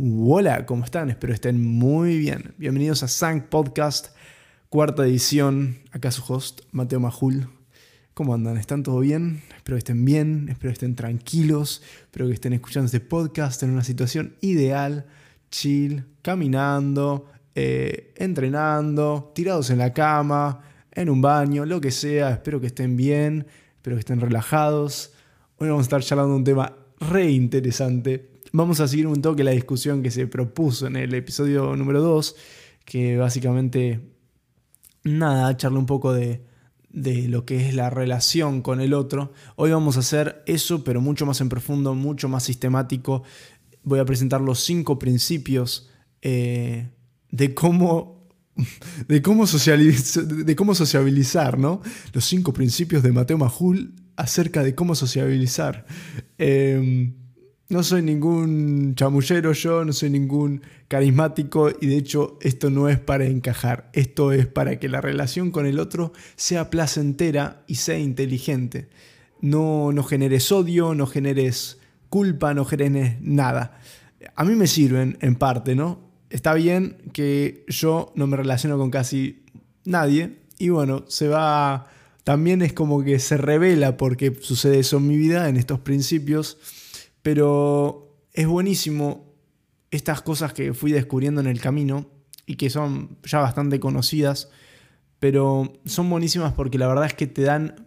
Hola, ¿cómo están? Espero estén muy bien. Bienvenidos a Sank Podcast, cuarta edición. Acá su host, Mateo Majul. ¿Cómo andan? ¿Están todo bien? Espero que estén bien, espero que estén tranquilos, espero que estén escuchando este podcast en una situación ideal, chill, caminando, eh, entrenando, tirados en la cama, en un baño, lo que sea. Espero que estén bien, espero que estén relajados. Hoy vamos a estar charlando un tema re interesante Vamos a seguir un toque la discusión que se propuso en el episodio número 2, que básicamente, nada, charla un poco de, de lo que es la relación con el otro. Hoy vamos a hacer eso, pero mucho más en profundo, mucho más sistemático. Voy a presentar los cinco principios eh, de cómo de cómo, de cómo sociabilizar, ¿no? Los cinco principios de Mateo Majul acerca de cómo sociabilizar. Eh, no soy ningún chamullero yo, no soy ningún carismático y de hecho esto no es para encajar, esto es para que la relación con el otro sea placentera y sea inteligente. No, no generes odio, no generes culpa, no generes nada. A mí me sirven en parte, ¿no? Está bien que yo no me relaciono con casi nadie y bueno, se va... También es como que se revela porque sucede eso en mi vida, en estos principios pero es buenísimo estas cosas que fui descubriendo en el camino y que son ya bastante conocidas, pero son buenísimas porque la verdad es que te dan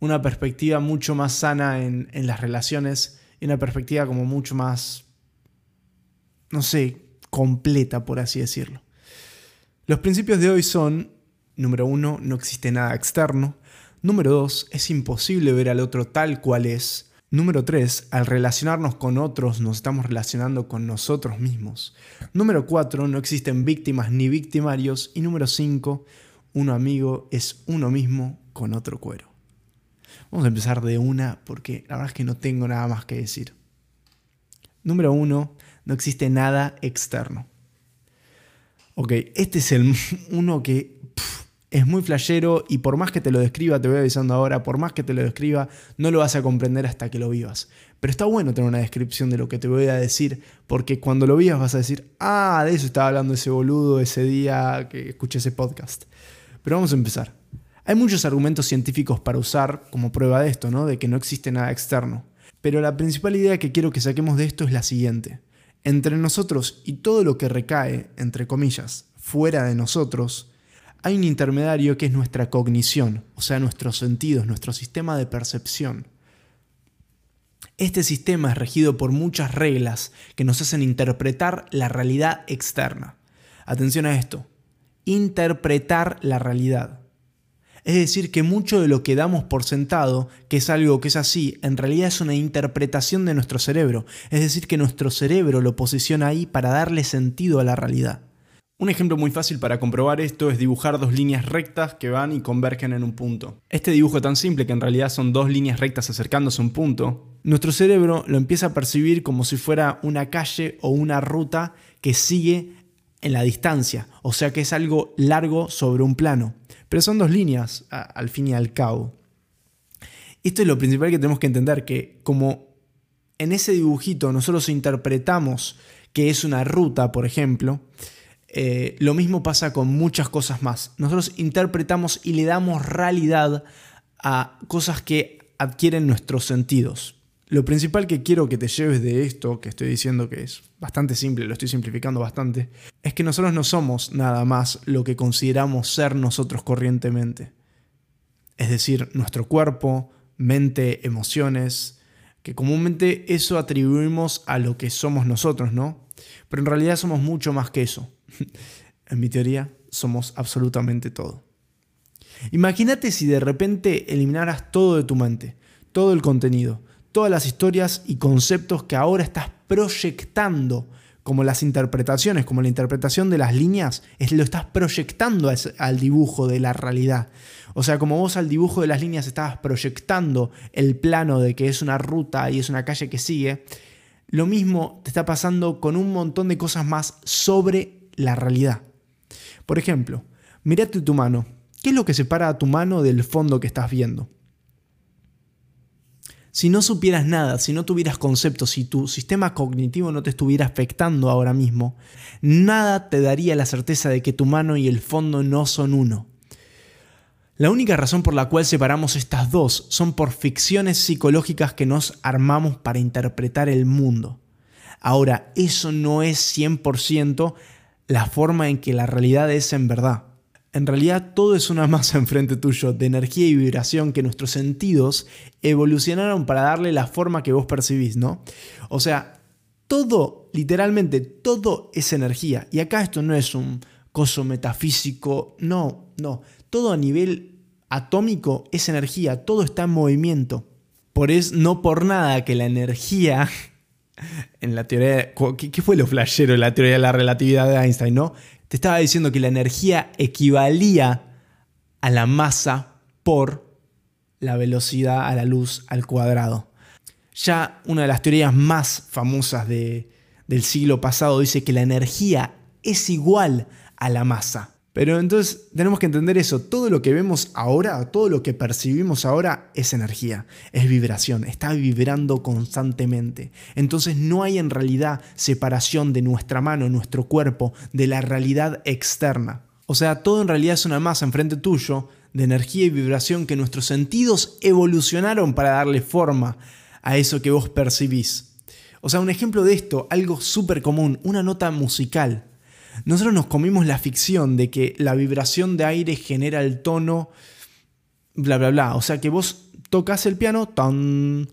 una perspectiva mucho más sana en, las relaciones y una perspectiva como mucho más, no sé, completa, por así decirlo. Los principios de hoy son, número uno, no existe nada externo. Número dos, es imposible ver al otro tal cual es. Número 3. Al relacionarnos con otros nos estamos relacionando con nosotros mismos. Número 4. No existen víctimas ni victimarios. Y número 5. Uno amigo es uno mismo con otro cuero. Vamos a empezar de una porque la verdad es que no tengo nada más que decir. Número 1. No existe nada externo. Ok, este es el uno que es muy flashero y por más que te lo describa, te voy avisando ahora, por más que te lo describa, no lo vas a comprender hasta que lo vivas. Pero está bueno tener una descripción de lo que te voy a decir, porque cuando lo vivas vas a decir, ah, de eso estaba hablando ese boludo ese día que escuché ese podcast. Pero vamos a empezar. Hay muchos argumentos científicos para usar como prueba de esto, ¿no? De que no existe nada externo. Pero la principal idea que quiero que saquemos de esto es la siguiente. Entre nosotros y todo lo que recae, entre comillas, fuera de nosotros, hay un intermediario que es nuestra cognición, o sea, nuestros sentidos, nuestro sistema de percepción. Este sistema es regido por muchas reglas que nos hacen interpretar la realidad externa. Atención a esto, interpretar la realidad. Es decir, que mucho de lo que damos por sentado, que es algo que es así, en realidad es una interpretación de nuestro cerebro. Es decir, que nuestro cerebro lo posiciona ahí para darle sentido a la realidad. Un ejemplo muy fácil para comprobar esto es dibujar dos líneas rectas que van y convergen en un punto. Este dibujo tan simple que en realidad son dos líneas rectas acercándose a un punto, nuestro cerebro lo empieza a percibir como si fuera una calle o una ruta que sigue en la distancia, o sea que es algo largo sobre un plano. Pero son dos líneas al fin y al cabo. Esto es lo principal que tenemos que entender, que como en ese dibujito nosotros interpretamos que es una ruta, por ejemplo, eh, lo mismo pasa con muchas cosas más. Nosotros interpretamos y le damos realidad a cosas que adquieren nuestros sentidos. Lo principal que quiero que te lleves de esto, que estoy diciendo que es bastante simple, lo estoy simplificando bastante, es que nosotros no somos nada más lo que consideramos ser nosotros corrientemente. Es decir, nuestro cuerpo, mente, emociones, que comúnmente eso atribuimos a lo que somos nosotros, ¿no? Pero en realidad somos mucho más que eso. en mi teoría, somos absolutamente todo. Imagínate si de repente eliminaras todo de tu mente, todo el contenido, todas las historias y conceptos que ahora estás proyectando, como las interpretaciones, como la interpretación de las líneas, es, lo estás proyectando al dibujo de la realidad. O sea, como vos al dibujo de las líneas estabas proyectando el plano de que es una ruta y es una calle que sigue, lo mismo te está pasando con un montón de cosas más sobre la realidad. Por ejemplo, mirate tu mano. ¿Qué es lo que separa a tu mano del fondo que estás viendo? Si no supieras nada, si no tuvieras conceptos, si tu sistema cognitivo no te estuviera afectando ahora mismo, nada te daría la certeza de que tu mano y el fondo no son uno. La única razón por la cual separamos estas dos son por ficciones psicológicas que nos armamos para interpretar el mundo. Ahora, eso no es 100% la forma en que la realidad es en verdad. En realidad todo es una masa enfrente tuyo de energía y vibración que nuestros sentidos evolucionaron para darle la forma que vos percibís, ¿no? O sea, todo, literalmente todo es energía. Y acá esto no es un coso metafísico, no, no. Todo a nivel atómico es energía, todo está en movimiento. Por eso, no por nada que la energía en la teoría, ¿qué, fue lo flashero de la teoría de la relatividad de Einstein, no? Te estaba diciendo que la energía equivalía a la masa por la velocidad a la luz al cuadrado. Ya una de las teorías más famosas del siglo pasado dice que la energía es igual a la masa. Pero entonces tenemos que entender eso. Todo lo que vemos ahora, todo lo que percibimos ahora es energía, es vibración, está vibrando constantemente. Entonces no hay en realidad separación de nuestra mano, nuestro cuerpo, de la realidad externa. O sea, todo en realidad es una masa enfrente tuyo de energía y vibración que nuestros sentidos evolucionaron para darle forma a eso que vos percibís. O sea, un ejemplo de esto, algo súper común, una nota musical. Nosotros nos comimos la ficción de que la vibración de aire genera el tono, bla, bla, bla. O sea que vos tocas el piano, tan,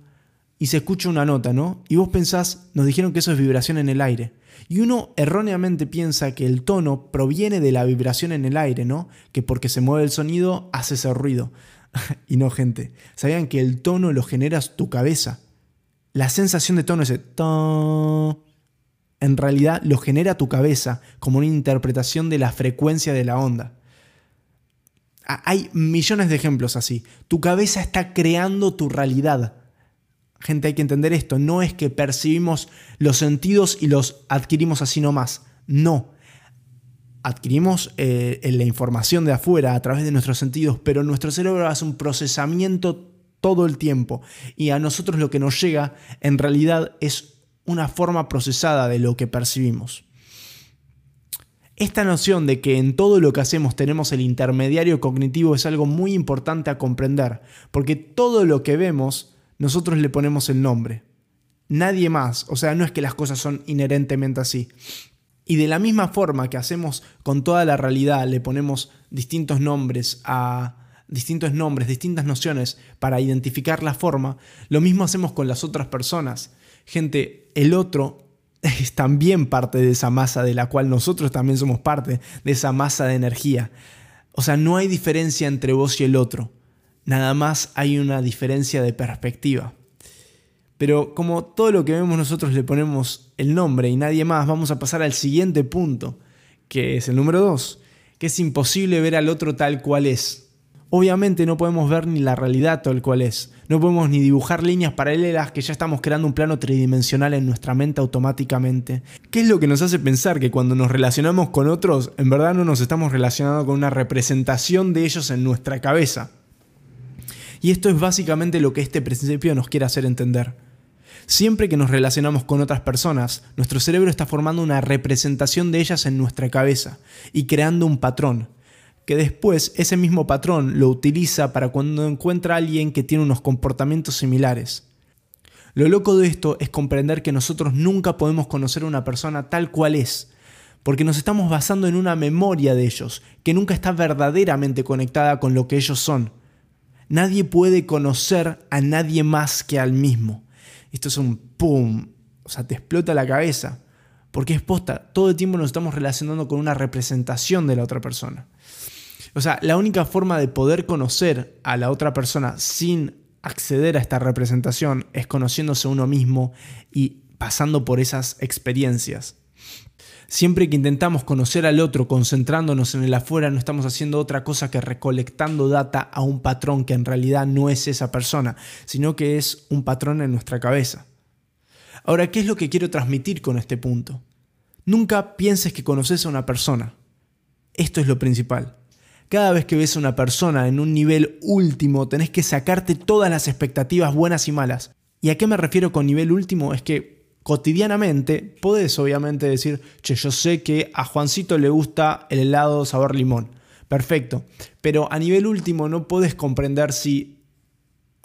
y se escucha una nota, ¿no? Y vos pensás, nos dijeron que eso es vibración en el aire. Y uno erróneamente piensa que el tono proviene de la vibración en el aire, ¿no? Que porque se mueve el sonido hace ese ruido. y no, gente. ¿Sabían que el tono lo generas tu cabeza? La sensación de tono es el en realidad lo genera tu cabeza como una interpretación de la frecuencia de la onda. Hay millones de ejemplos así. Tu cabeza está creando tu realidad. Gente, hay que entender esto. No es que percibimos los sentidos y los adquirimos así nomás. No. Adquirimos eh, la información de afuera a través de nuestros sentidos, pero nuestro cerebro hace un procesamiento todo el tiempo. Y a nosotros lo que nos llega en realidad es una forma procesada de lo que percibimos. Esta noción de que en todo lo que hacemos tenemos el intermediario cognitivo es algo muy importante a comprender, porque todo lo que vemos nosotros le ponemos el nombre. Nadie más, o sea, no es que las cosas son inherentemente así. Y de la misma forma que hacemos con toda la realidad, le ponemos distintos nombres a distintos nombres, distintas nociones para identificar la forma, lo mismo hacemos con las otras personas. Gente, el otro es también parte de esa masa de la cual nosotros también somos parte, de esa masa de energía. O sea, no hay diferencia entre vos y el otro, nada más hay una diferencia de perspectiva. Pero como todo lo que vemos nosotros le ponemos el nombre y nadie más, vamos a pasar al siguiente punto, que es el número dos, que es imposible ver al otro tal cual es. Obviamente no podemos ver ni la realidad tal cual es. No podemos ni dibujar líneas paralelas que ya estamos creando un plano tridimensional en nuestra mente automáticamente. ¿Qué es lo que nos hace pensar que cuando nos relacionamos con otros, en verdad no nos estamos relacionando con una representación de ellos en nuestra cabeza? Y esto es básicamente lo que este principio nos quiere hacer entender. Siempre que nos relacionamos con otras personas, nuestro cerebro está formando una representación de ellas en nuestra cabeza y creando un patrón que después ese mismo patrón lo utiliza para cuando encuentra a alguien que tiene unos comportamientos similares. Lo loco de esto es comprender que nosotros nunca podemos conocer a una persona tal cual es, porque nos estamos basando en una memoria de ellos, que nunca está verdaderamente conectada con lo que ellos son. Nadie puede conocer a nadie más que al mismo. Esto es un pum, o sea, te explota la cabeza, porque es posta, todo el tiempo nos estamos relacionando con una representación de la otra persona. O sea, la única forma de poder conocer a la otra persona sin acceder a esta representación es conociéndose uno mismo y pasando por esas experiencias. Siempre que intentamos conocer al otro concentrándonos en el afuera, no estamos haciendo otra cosa que recolectando data a un patrón que en realidad no es esa persona, sino que es un patrón en nuestra cabeza. Ahora, ¿qué es lo que quiero transmitir con este punto? Nunca pienses que conoces a una persona. Esto es lo principal. Cada vez que ves a una persona en un nivel último, tenés que sacarte todas las expectativas buenas y malas. ¿Y a qué me refiero con nivel último? Es que cotidianamente podés obviamente decir, che, yo sé que a Juancito le gusta el helado sabor limón. Perfecto. Pero a nivel último no podés comprender si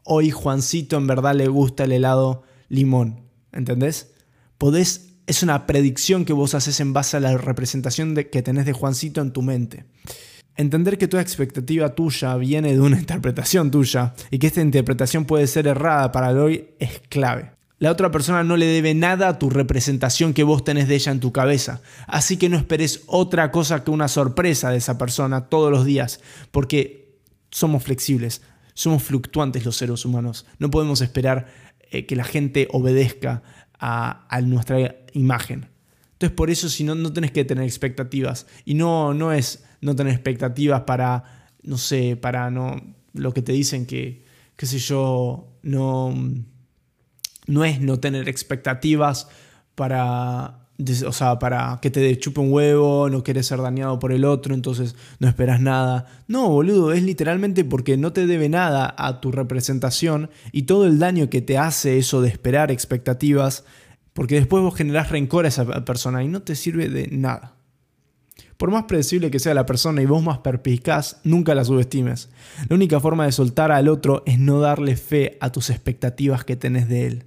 hoy Juancito en verdad le gusta el helado limón. ¿Entendés? Podés, es una predicción que vos haces en base a la representación que tenés de Juancito en tu mente. Entender que toda expectativa tuya viene de una interpretación tuya y que esta interpretación puede ser errada para el hoy es clave. La otra persona no le debe nada a tu representación que vos tenés de ella en tu cabeza. Así que no esperes otra cosa que una sorpresa de esa persona todos los días, porque somos flexibles, somos fluctuantes los seres humanos. No podemos esperar eh, que la gente obedezca a, nuestra imagen. Entonces por eso si no, no tenés que tener expectativas. Y no, no es no tener expectativas para, no sé, para no, lo que te dicen que, qué sé yo, no no es no tener expectativas para, o sea, para que te chupe un huevo, no quieres ser dañado por el otro, entonces no esperas nada. No, boludo, es literalmente porque no te debe nada a tu representación y todo el daño que te hace eso de esperar expectativas, porque después vos generás rencor a esa persona y no te sirve de nada. Por más predecible que sea la persona y vos más perspicaz, nunca la subestimes. La única forma de soltar al otro es no darle fe a tus expectativas que tenés de él.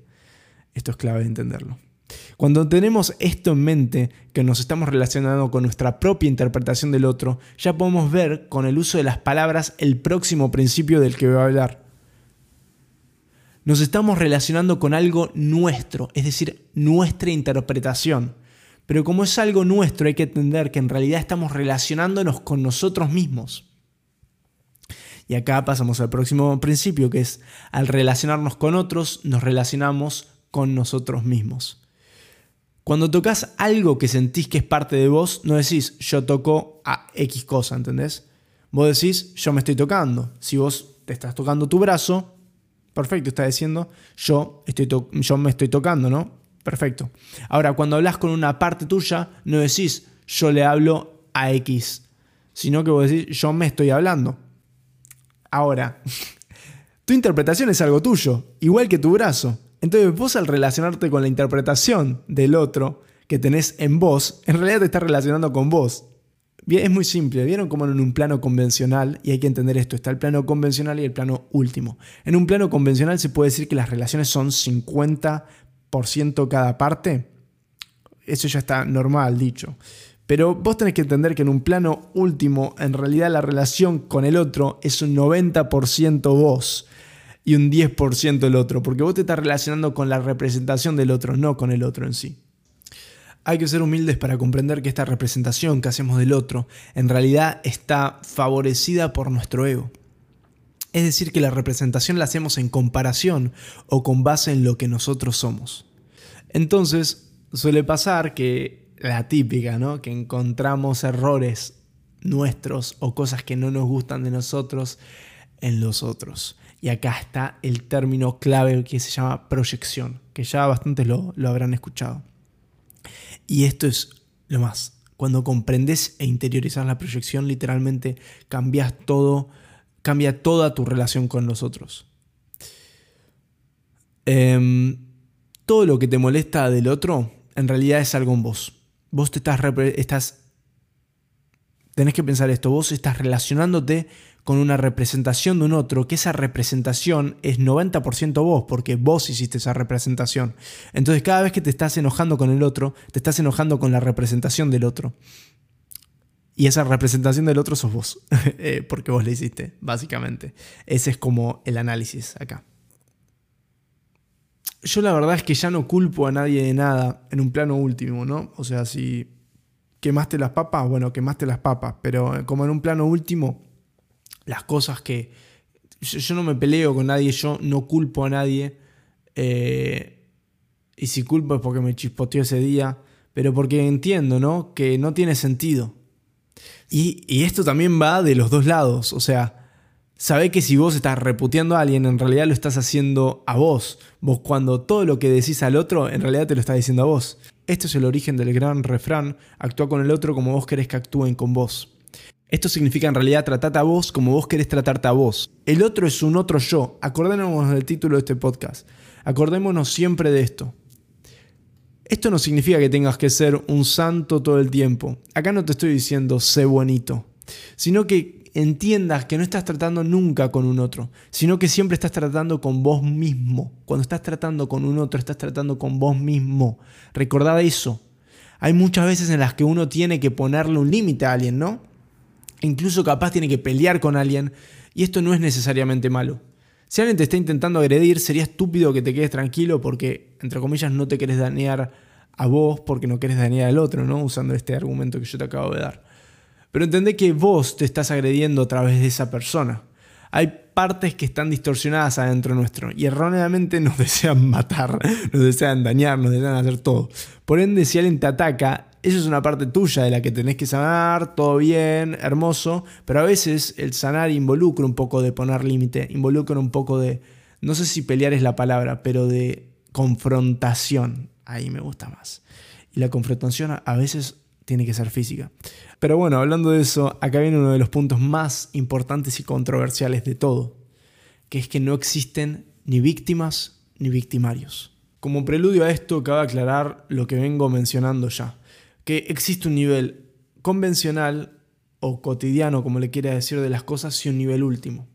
Esto es clave de entenderlo. Cuando tenemos esto en mente, que nos estamos relacionando con nuestra propia interpretación del otro, ya podemos ver con el uso de las palabras el próximo principio del que voy a hablar. Nos estamos relacionando con algo nuestro, es decir, nuestra interpretación. Pero como es algo nuestro, hay que entender que en realidad estamos relacionándonos con nosotros mismos. Y acá pasamos al próximo principio, que es al relacionarnos con otros, nos relacionamos con nosotros mismos. Cuando tocas algo que sentís que es parte de vos, no decís yo toco a X cosa, ¿entendés? Vos decís yo me estoy tocando. Si vos te estás tocando tu brazo, perfecto, está diciendo yo, estoy yo me estoy tocando, ¿no? Perfecto. Ahora, cuando hablas con una parte tuya, no decís yo le hablo a X, sino que vos decís yo me estoy hablando. Ahora, tu interpretación es algo tuyo, igual que tu brazo. Entonces vos al relacionarte con la interpretación del otro que tenés en vos, en realidad te estás relacionando con vos. Es muy simple, vieron como en un plano convencional, y hay que entender esto, está el plano convencional y el plano último. En un plano convencional se puede decir que las relaciones son 50% cada parte. Eso ya está normal dicho. Pero vos tenés que entender que en un plano último, en realidad la relación con el otro es un 90% vos y un 10% el otro, porque vos te estás relacionando con la representación del otro, no con el otro en sí. Hay que ser humildes para comprender que esta representación que hacemos del otro en realidad está favorecida por nuestro ego. Es decir, que la representación la hacemos en comparación o con base en lo que nosotros somos. Entonces, suele pasar que la típica, ¿no? Que encontramos errores nuestros o cosas que no nos gustan de nosotros en los otros. Y acá está el término clave que se llama proyección, que ya bastantes lo, habrán escuchado. Y esto es lo más. Cuando comprendes e interiorizas la proyección, literalmente cambias todo, cambia toda tu relación con los otros. Em, todo lo que te molesta del otro, en realidad es algo en vos. Vos te estás, estás tenés que pensar esto, vos estás relacionándote con una representación de un otro, que esa representación es 90% vos, porque vos hiciste esa representación. Entonces cada vez que te estás enojando con el otro, te estás enojando con la representación del otro. Y esa representación del otro sos vos, eh, porque vos la hiciste, básicamente. Ese es como el análisis acá. Yo la verdad es que ya no culpo a nadie de nada en un plano último, ¿no? O sea, si quemaste las papas, bueno, quemaste las papas, pero como en un plano último, las cosas que... Yo, no me peleo con nadie, yo no culpo a nadie. Eh, y si culpo es porque me chispoteó ese día, pero porque entiendo, ¿no? Que no tiene sentido. Y, y esto también va de los dos lados, o sea, sabe que si vos estás reputeando a alguien, en realidad lo estás haciendo a vos. Vos cuando todo lo que decís al otro, en realidad te lo está diciendo a vos. Este es el origen del gran refrán, actúa con el otro como vos querés que actúen con vos. Esto significa en realidad tratarte a vos como vos querés tratarte a vos. El otro es un otro yo. Acordémonos del título de este podcast. Acordémonos siempre de esto. Esto no significa que tengas que ser un santo todo el tiempo. Acá no te estoy diciendo sé bonito, sino que entiendas que no estás tratando nunca con un otro, sino que siempre estás tratando con vos mismo. Cuando estás tratando con un otro, estás tratando con vos mismo. Recordad eso. Hay muchas veces en las que uno tiene que ponerle un límite a alguien, ¿no? Incluso capaz tiene que pelear con alguien y esto no es necesariamente malo. Si alguien te está intentando agredir, sería estúpido que te quedes tranquilo porque, entre comillas, no te querés dañar a vos porque no querés dañar al otro, ¿no? Usando este argumento que yo te acabo de dar. Pero entendé que vos te estás agrediendo a través de esa persona. Hay partes que están distorsionadas adentro nuestro y erróneamente nos desean matar, nos desean dañar, nos desean hacer todo. Por ende, si alguien te ataca, eso es una parte tuya de la que tenés que sanar, todo bien, hermoso, pero a veces el sanar involucra un poco de poner límite, involucra un poco de, no sé si pelear es la palabra, pero de confrontación. Ahí me gusta más. Y la confrontación a veces tiene que ser física. Pero bueno, hablando de eso, acá viene uno de los puntos más importantes y controversiales de todo, que es que no existen ni víctimas ni victimarios. Como preludio a esto, cabe aclarar lo que vengo mencionando ya que existe un nivel convencional o cotidiano, como le quiera decir, de las cosas y un nivel último.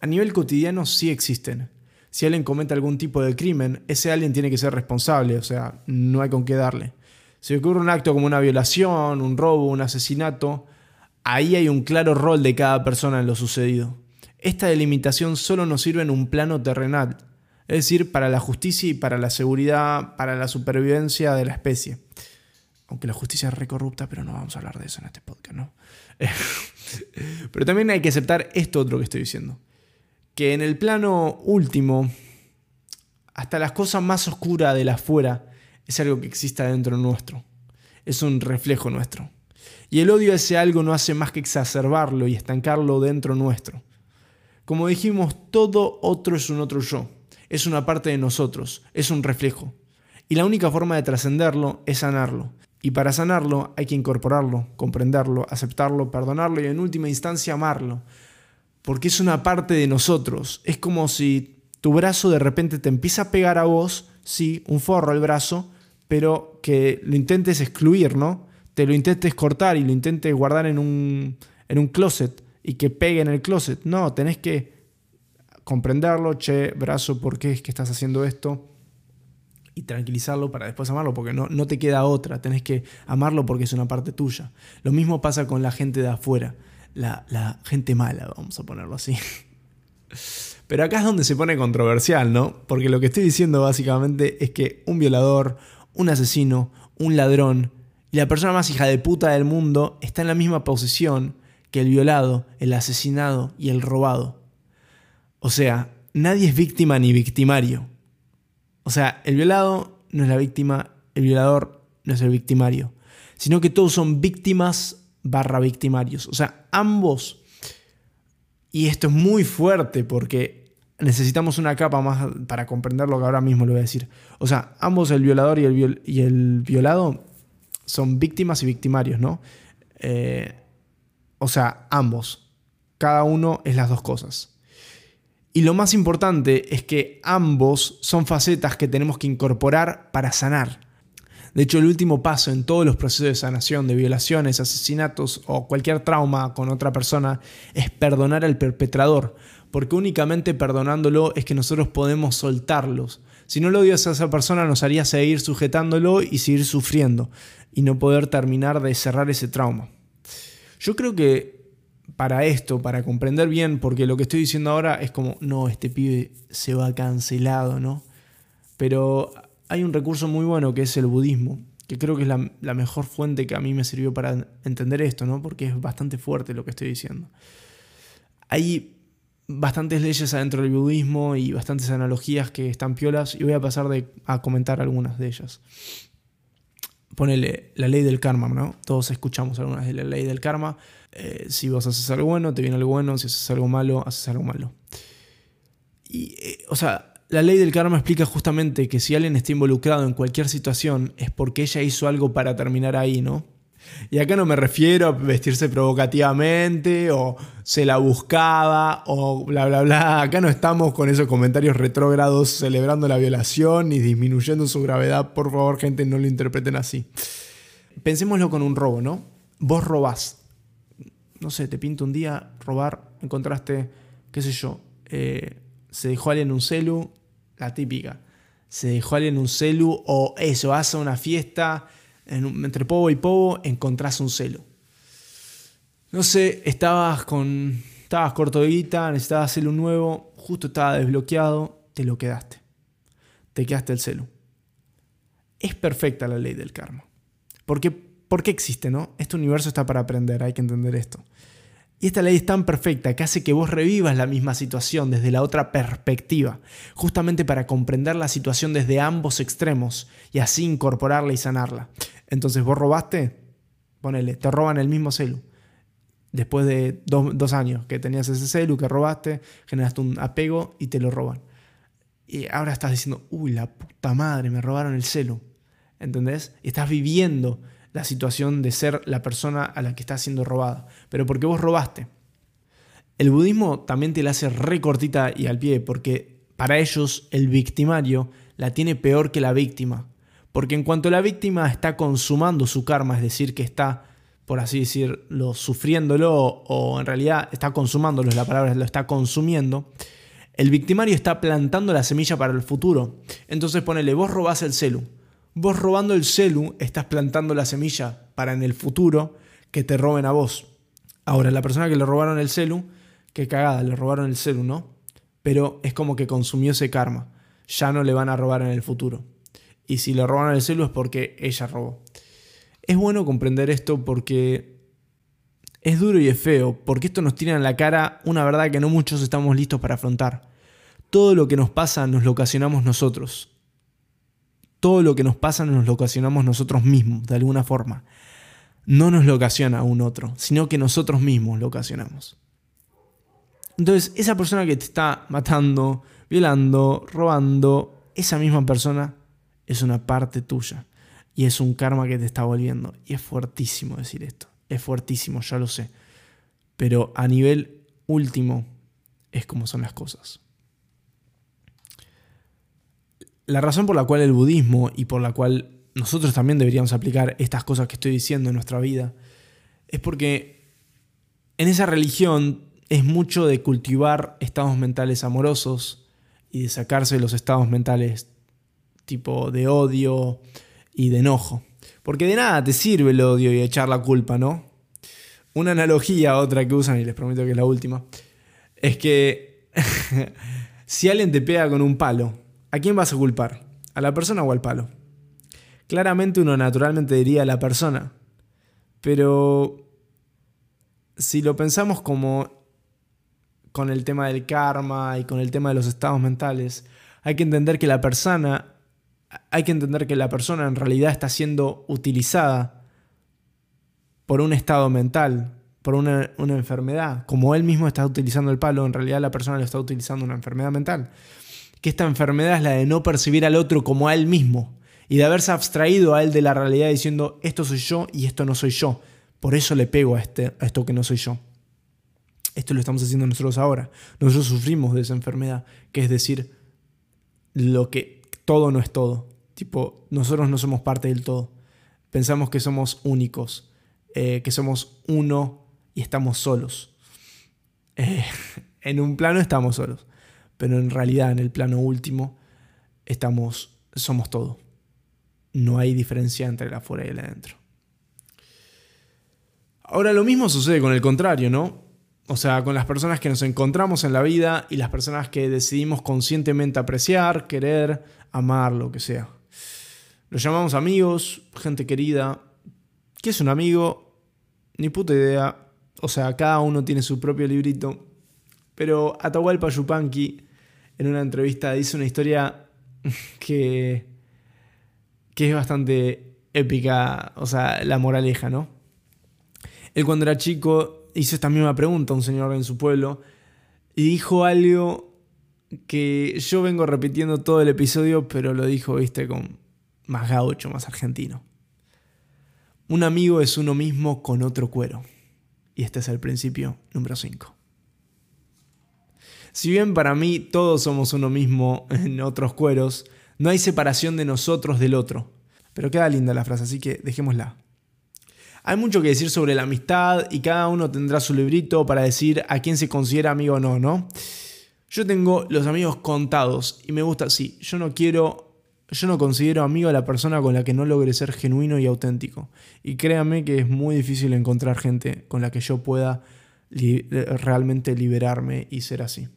A nivel cotidiano sí existen. Si alguien comete algún tipo de crimen, ese alguien tiene que ser responsable, o sea, no hay con qué darle. Si ocurre un acto como una violación, un robo, un asesinato, ahí hay un claro rol de cada persona en lo sucedido. Esta delimitación solo nos sirve en un plano terrenal, es decir, para la justicia y para la seguridad, para la supervivencia de la especie aunque la justicia es recorrupta, pero no vamos a hablar de eso en este podcast, ¿no? pero también hay que aceptar esto otro que estoy diciendo, que en el plano último, hasta las cosas más oscuras de la afuera es algo que existe dentro nuestro, es un reflejo nuestro. Y el odio a ese algo no hace más que exacerbarlo y estancarlo dentro nuestro. Como dijimos, todo otro es un otro yo, es una parte de nosotros, es un reflejo. Y la única forma de trascenderlo es sanarlo, y para sanarlo hay que incorporarlo, comprenderlo, aceptarlo, perdonarlo y en última instancia amarlo. Porque es una parte de nosotros. Es como si tu brazo de repente te empieza a pegar a vos, sí, un forro al brazo, pero que lo intentes excluir, ¿no? Te lo intentes cortar y lo intentes guardar en un, en un closet y que pegue en el closet. No, tenés que comprenderlo, che, brazo, ¿por qué es que estás haciendo esto? Y tranquilizarlo para después amarlo, porque no, no te queda otra, tenés que amarlo porque es una parte tuya. Lo mismo pasa con la gente de afuera, la, la gente mala, vamos a ponerlo así. Pero acá es donde se pone controversial, ¿no? Porque lo que estoy diciendo básicamente es que un violador, un asesino, un ladrón y la persona más hija de puta del mundo está en la misma posición que el violado, el asesinado y el robado. O sea, nadie es víctima ni victimario. O sea, el violado no es la víctima, el violador no es el victimario, sino que todos son víctimas barra victimarios. O sea, ambos, y esto es muy fuerte porque necesitamos una capa más para comprender lo que ahora mismo le voy a decir. O sea, ambos, el violador y el, y el violado, son víctimas y victimarios, ¿no? Eh, o sea, ambos. Cada uno es las dos cosas. Y lo más importante es que ambos son facetas que tenemos que incorporar para sanar. De hecho, el último paso en todos los procesos de sanación de violaciones, asesinatos o cualquier trauma con otra persona es perdonar al perpetrador, porque únicamente perdonándolo es que nosotros podemos soltarlos. Si no lo odias a esa persona nos haría seguir sujetándolo y seguir sufriendo y no poder terminar de cerrar ese trauma. Yo creo que para esto, para comprender bien, porque lo que estoy diciendo ahora es como, no, este pibe se va cancelado, ¿no? Pero hay un recurso muy bueno que es el budismo, que creo que es la, mejor fuente que a mí me sirvió para entender esto, ¿no? Porque es bastante fuerte lo que estoy diciendo. Hay bastantes leyes adentro del budismo y bastantes analogías que están piolas y voy a pasar de, a comentar algunas de ellas. Ponele la ley del karma, ¿no? Todos escuchamos algunas de la ley del karma eh, si vos haces algo bueno, te viene algo bueno, si haces algo malo, haces algo malo. Y, eh, o sea, la ley del karma explica justamente que si alguien está involucrado en cualquier situación es porque ella hizo algo para terminar ahí, ¿no? Y acá no me refiero a vestirse provocativamente o se la buscaba o bla bla bla. Acá no estamos con esos comentarios retrógrados celebrando la violación ni disminuyendo su gravedad. Por favor, gente, no lo interpreten así. Pensémoslo con un robo, ¿no? Vos robás. No sé, te pinto un día robar, encontraste, qué sé yo, eh, se dejó alguien un celu, la típica. Se dejó alguien un celu o eso, hace una fiesta entre povo y povo encontrás un celo. No sé, estabas con. Estabas corto de guita, necesitabas celo nuevo, justo estaba desbloqueado, te lo quedaste. Te quedaste el celo. Es perfecta la ley del karma. Porque, ¿Por qué existe, no? Este universo está para aprender, hay que entender esto. Y esta ley es tan perfecta que hace que vos revivas la misma situación desde la otra perspectiva, justamente para comprender la situación desde ambos extremos y así incorporarla y sanarla. Entonces vos robaste, ponele, te roban el mismo celu. Después de dos, años que tenías ese celu que robaste, generaste un apego y te lo roban. Y ahora estás diciendo, uy, la puta madre, me robaron el celu. ¿Entendés? estás viviendo la situación de ser la persona a la que está siendo robada. Pero porque vos robaste. El budismo también te la hace recortita y al pie, porque para ellos el victimario la tiene peor que la víctima. Porque en cuanto la víctima está consumando su karma, es decir, que está, por así decirlo, sufriéndolo o en realidad está consumándolo, la palabra lo está consumiendo, el victimario está plantando la semilla para el futuro. Entonces ponele, vos robás el celu. Vos robando el celu estás plantando la semilla para en el futuro que te roben a vos. Ahora, la persona que le robaron el celu, qué cagada, le robaron el celu, ¿no? Pero es como que consumió ese karma. Ya no le van a robar en el futuro y si le roban el celu es porque ella robó. Es bueno comprender esto porque es duro y es feo, porque esto nos tira en la cara una verdad que no muchos estamos listos para afrontar. Todo lo que nos pasa nos lo ocasionamos nosotros. Todo lo que nos pasa nos lo ocasionamos nosotros mismos, de alguna forma. No nos lo ocasiona un otro, sino que nosotros mismos lo ocasionamos. Entonces, esa persona que te está matando, violando, robando, esa misma persona es una parte tuya y es un karma que te está volviendo. Y es fuertísimo decir esto, es fuertísimo, ya lo sé. Pero a nivel último es como son las cosas. La razón por la cual el budismo y por la cual nosotros también deberíamos aplicar estas cosas que estoy diciendo en nuestra vida es porque en esa religión es mucho de cultivar estados mentales amorosos y de sacarse los estados mentales tipo de odio y de enojo. Porque de nada te sirve el odio y echar la culpa, ¿no? Una analogía, otra que usan, y les prometo que es la última, es que si alguien te pega con un palo, ¿a quién vas a culpar? ¿A la persona o al palo? Claramente uno naturalmente diría a la persona, pero si lo pensamos como con el tema del karma y con el tema de los estados mentales, hay que entender que la persona hay que entender que la persona en realidad está siendo utilizada por un estado mental, por una, enfermedad. Como él mismo está utilizando el palo, en realidad la persona lo está utilizando una enfermedad mental. Que esta enfermedad es la de no percibir al otro como a él mismo y de haberse abstraído a él de la realidad diciendo esto soy yo y esto no soy yo. Por eso le pego a, este, a esto que no soy yo. Esto lo estamos haciendo nosotros ahora. Nosotros sufrimos de esa enfermedad, que es decir, lo que todo no es todo. Tipo, nosotros no somos parte del todo. Pensamos que somos únicos, eh, que somos uno y estamos solos. Eh, en un plano estamos solos, pero en realidad en el plano último estamos, somos todo. No hay diferencia entre el afuera y el adentro. Ahora lo mismo sucede con el contrario, ¿no? O sea, con las personas que nos encontramos en la vida y las personas que decidimos conscientemente apreciar, querer, amar, lo que sea. Los llamamos amigos, gente querida. ¿Qué es un amigo? Ni puta idea. O sea, cada uno tiene su propio librito. Pero Atahualpa Yupanqui en una entrevista dice una historia que, que es bastante épica, o sea, la moraleja, ¿no? Él cuando era chico hizo esta misma pregunta a un señor en su pueblo y dijo algo que yo vengo repitiendo todo el episodio, pero lo dijo, viste, con más gaucho, más argentino. Un amigo es uno mismo con otro cuero. Y este es el principio número 5. Si bien para mí todos somos uno mismo en otros cueros, no hay separación de nosotros del otro. Pero queda linda la frase, así que dejémosla. Hay mucho que decir sobre la amistad y cada uno tendrá su librito para decir a quién se considera amigo o no, ¿no? Yo tengo los amigos contados y me gusta así. Yo no quiero, yo no considero amigo a la persona con la que no logre ser genuino y auténtico. Y créanme que es muy difícil encontrar gente con la que yo pueda realmente liberarme y ser así.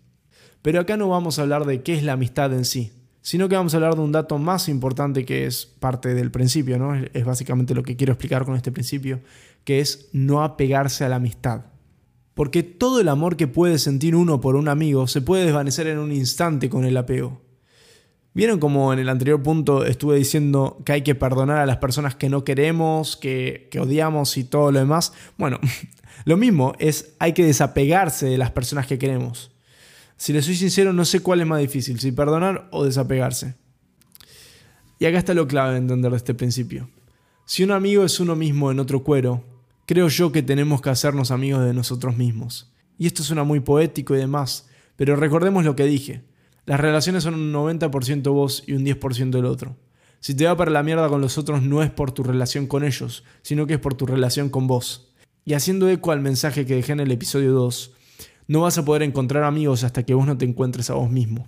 Pero acá no vamos a hablar de qué es la amistad en sí, sino que vamos a hablar de un dato más importante que es parte del principio, ¿no? Es básicamente lo que quiero explicar con este principio, que es no apegarse a la amistad. Porque todo el amor que puede sentir uno por un amigo se puede desvanecer en un instante con el apego. ¿Vieron como en el anterior punto estuve diciendo que hay que perdonar a las personas que no queremos, que, que odiamos y todo lo demás? Bueno, lo mismo es hay que desapegarse de las personas que queremos. Si les soy sincero, no sé cuál es más difícil, si perdonar o desapegarse. Y acá está lo clave de entender de este principio. Si un amigo es uno mismo en otro cuero, Creo yo que tenemos que hacernos amigos de nosotros mismos. Y esto suena muy poético y demás, pero recordemos lo que dije. Las relaciones son un 90% vos y un 10% el otro. Si te va para la mierda con los otros no es por tu relación con ellos, sino que es por tu relación con vos. Y haciendo eco al mensaje que dejé en el episodio 2, no vas a poder encontrar amigos hasta que vos no te encuentres a vos mismo.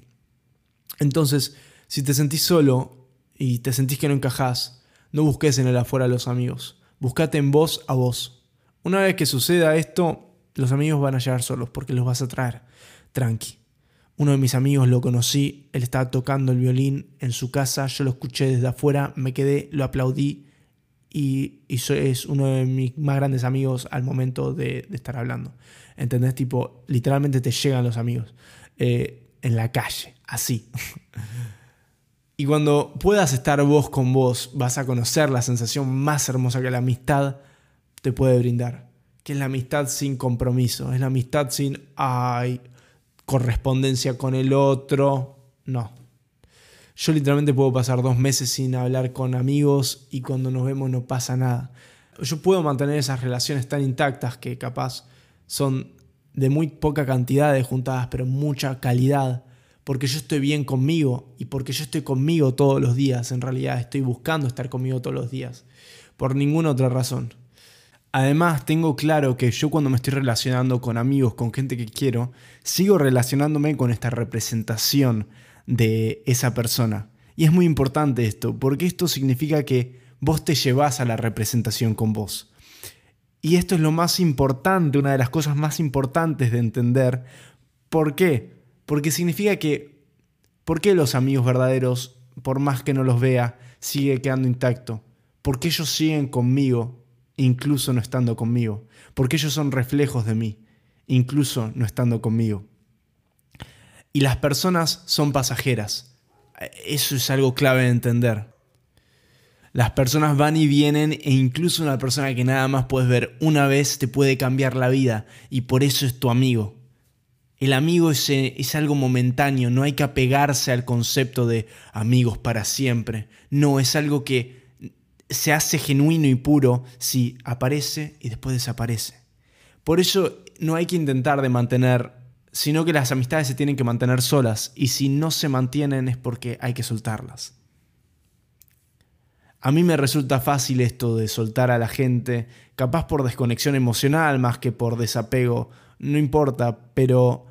Entonces, si te sentís solo y te sentís que no encajás, no busques en el afuera los amigos. Buscate en vos a vos. Una vez que suceda esto, los amigos van a llegar solos porque los vas a traer. Tranqui. Uno de mis amigos lo conocí, él estaba tocando el violín en su casa, yo lo escuché desde afuera, me quedé, lo aplaudí y, es uno de mis más grandes amigos al momento de, estar hablando. ¿Entendés? Tipo, literalmente te llegan los amigos eh, en la calle, así. Y cuando puedas estar vos con vos, vas a conocer la sensación más hermosa que la amistad te puede brindar. Que es la amistad sin compromiso, es la amistad sin, ay, correspondencia con el otro. No. Yo literalmente puedo pasar dos meses sin hablar con amigos y cuando nos vemos no pasa nada. Yo puedo mantener esas relaciones tan intactas que capaz son de muy poca cantidad de juntadas, pero mucha calidad porque yo estoy bien conmigo y porque yo estoy conmigo todos los días. En realidad estoy buscando estar conmigo todos los días. Por ninguna otra razón. Además, tengo claro que yo cuando me estoy relacionando con amigos, con gente que quiero, sigo relacionándome con esta representación de esa persona. Y es muy importante esto, porque esto significa que vos te llevas a la representación con vos. Y esto es lo más importante, una de las cosas más importantes de entender. ¿Por qué? Porque significa que, ¿por qué los amigos verdaderos, por más que no los vea, sigue quedando intacto? Porque ellos siguen conmigo, incluso no estando conmigo. Porque ellos son reflejos de mí, incluso no estando conmigo. Y las personas son pasajeras. Eso es algo clave de entender. Las personas van y vienen e incluso una persona que nada más puedes ver una vez te puede cambiar la vida y por eso es tu amigo. El amigo es, algo momentáneo, no hay que apegarse al concepto de amigos para siempre. No, es algo que se hace genuino y puro si aparece y después desaparece. Por eso no hay que intentar de mantener, sino que las amistades se tienen que mantener solas y si no se mantienen es porque hay que soltarlas. A mí me resulta fácil esto de soltar a la gente, capaz por desconexión emocional más que por desapego, no importa, pero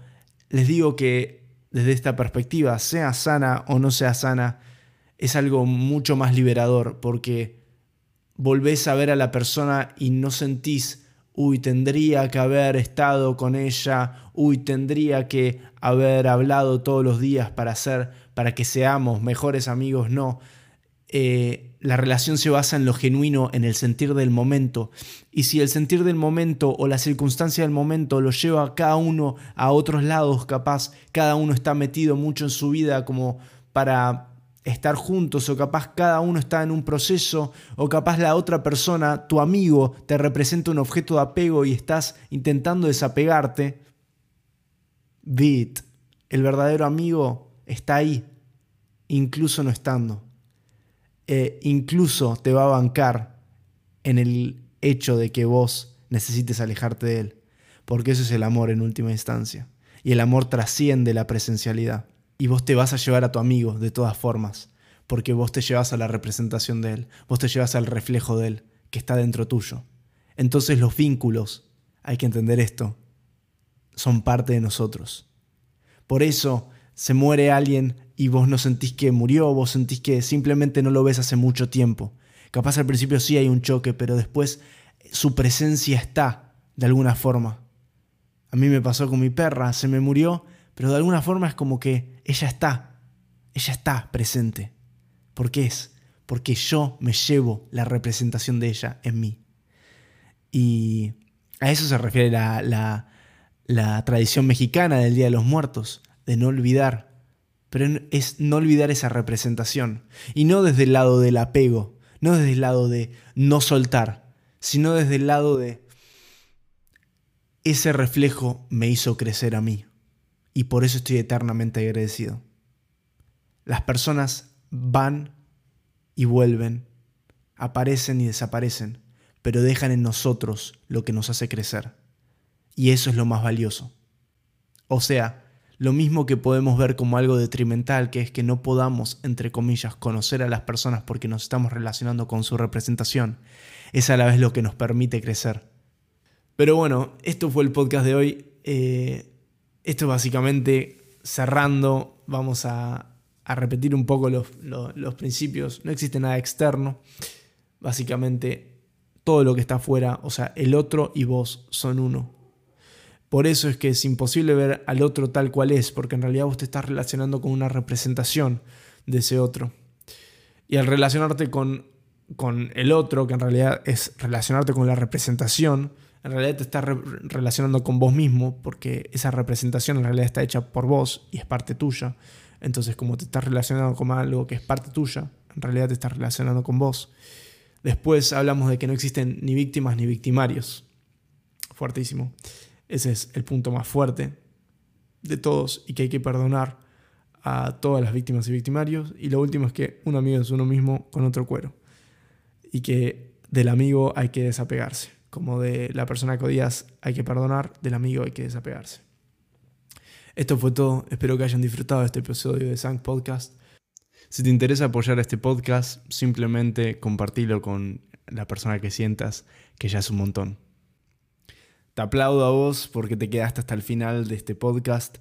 les digo que desde esta perspectiva, sea sana o no sea sana, es algo mucho más liberador porque volvés a ver a la persona y no sentís, uy, tendría que haber estado con ella, uy, tendría que haber hablado todos los días para ser, para que seamos mejores amigos, no. Eh, la relación se basa en lo genuino, en el sentir del momento. Y si el sentir del momento o la circunstancia del momento lo lleva a cada uno a otros lados, capaz cada uno está metido mucho en su vida como para estar juntos o capaz cada uno está en un proceso o capaz la otra persona, tu amigo, te representa un objeto de apego y estás intentando desapegarte, Beat, el verdadero amigo está ahí, incluso no estando. Eh, incluso te va a bancar en el hecho de que vos necesites alejarte de él, porque eso es el amor en última instancia. Y el amor trasciende la presencialidad. Y vos te vas a llevar a tu amigo de todas formas, porque vos te llevas a la representación de él, vos te llevas al reflejo de él, que está dentro tuyo. Entonces los vínculos, hay que entender esto, son parte de nosotros. Por eso se muere alguien y vos no sentís que murió, vos sentís que simplemente no lo ves hace mucho tiempo. Capaz al principio sí hay un choque, pero después su presencia está de alguna forma. A mí me pasó con mi perra, se me murió, pero de alguna forma es como que ella está, ella está presente. ¿Por qué es? Porque yo me llevo la representación de ella en mí. Y a eso se refiere la, la tradición mexicana del Día de los Muertos, de no olvidar. Pero es no olvidar esa representación. Y no desde el lado del apego, no desde el lado de no soltar, sino desde el lado de ese reflejo me hizo crecer a mí. Y por eso estoy eternamente agradecido. Las personas van y vuelven, aparecen y desaparecen, pero dejan en nosotros lo que nos hace crecer. Y eso es lo más valioso. O sea, lo mismo que podemos ver como algo detrimental, que es que no podamos, entre comillas, conocer a las personas porque nos estamos relacionando con su representación, es a la vez lo que nos permite crecer. Pero bueno, esto fue el podcast de hoy. Eh, esto básicamente cerrando, vamos a, repetir un poco los, principios. No existe nada externo. Básicamente todo lo que está afuera, o sea, el otro y vos son uno. Por eso es que es imposible ver al otro tal cual es, porque en realidad vos te estás relacionando con una representación de ese otro. Y al relacionarte con, con el otro, que en realidad es relacionarte con la representación, en realidad te estás relacionando con vos mismo, porque esa representación en realidad está hecha por vos y es parte tuya. Entonces, como te estás relacionando con algo que es parte tuya, en realidad te estás relacionando con vos. Después hablamos de que no existen ni víctimas ni victimarios. Fuertísimo. Ese es el punto más fuerte de todos y que hay que perdonar a todas las víctimas y victimarios. Y lo último es que un amigo es uno mismo con otro cuero. Y que del amigo hay que desapegarse. Como de la persona que odias hay que perdonar, del amigo hay que desapegarse. Esto fue todo. Espero que hayan disfrutado de este episodio de Sank Podcast. Si te interesa apoyar este podcast, simplemente compartilo con la persona que sientas que ya es un montón. Te aplaudo a vos porque te quedaste hasta el final de este podcast,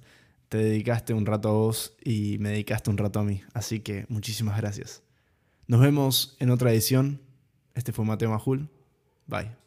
te dedicaste un rato a vos y me dedicaste un rato a mí. Así que muchísimas gracias. Nos vemos en otra edición. Este fue Mateo Majul. Bye.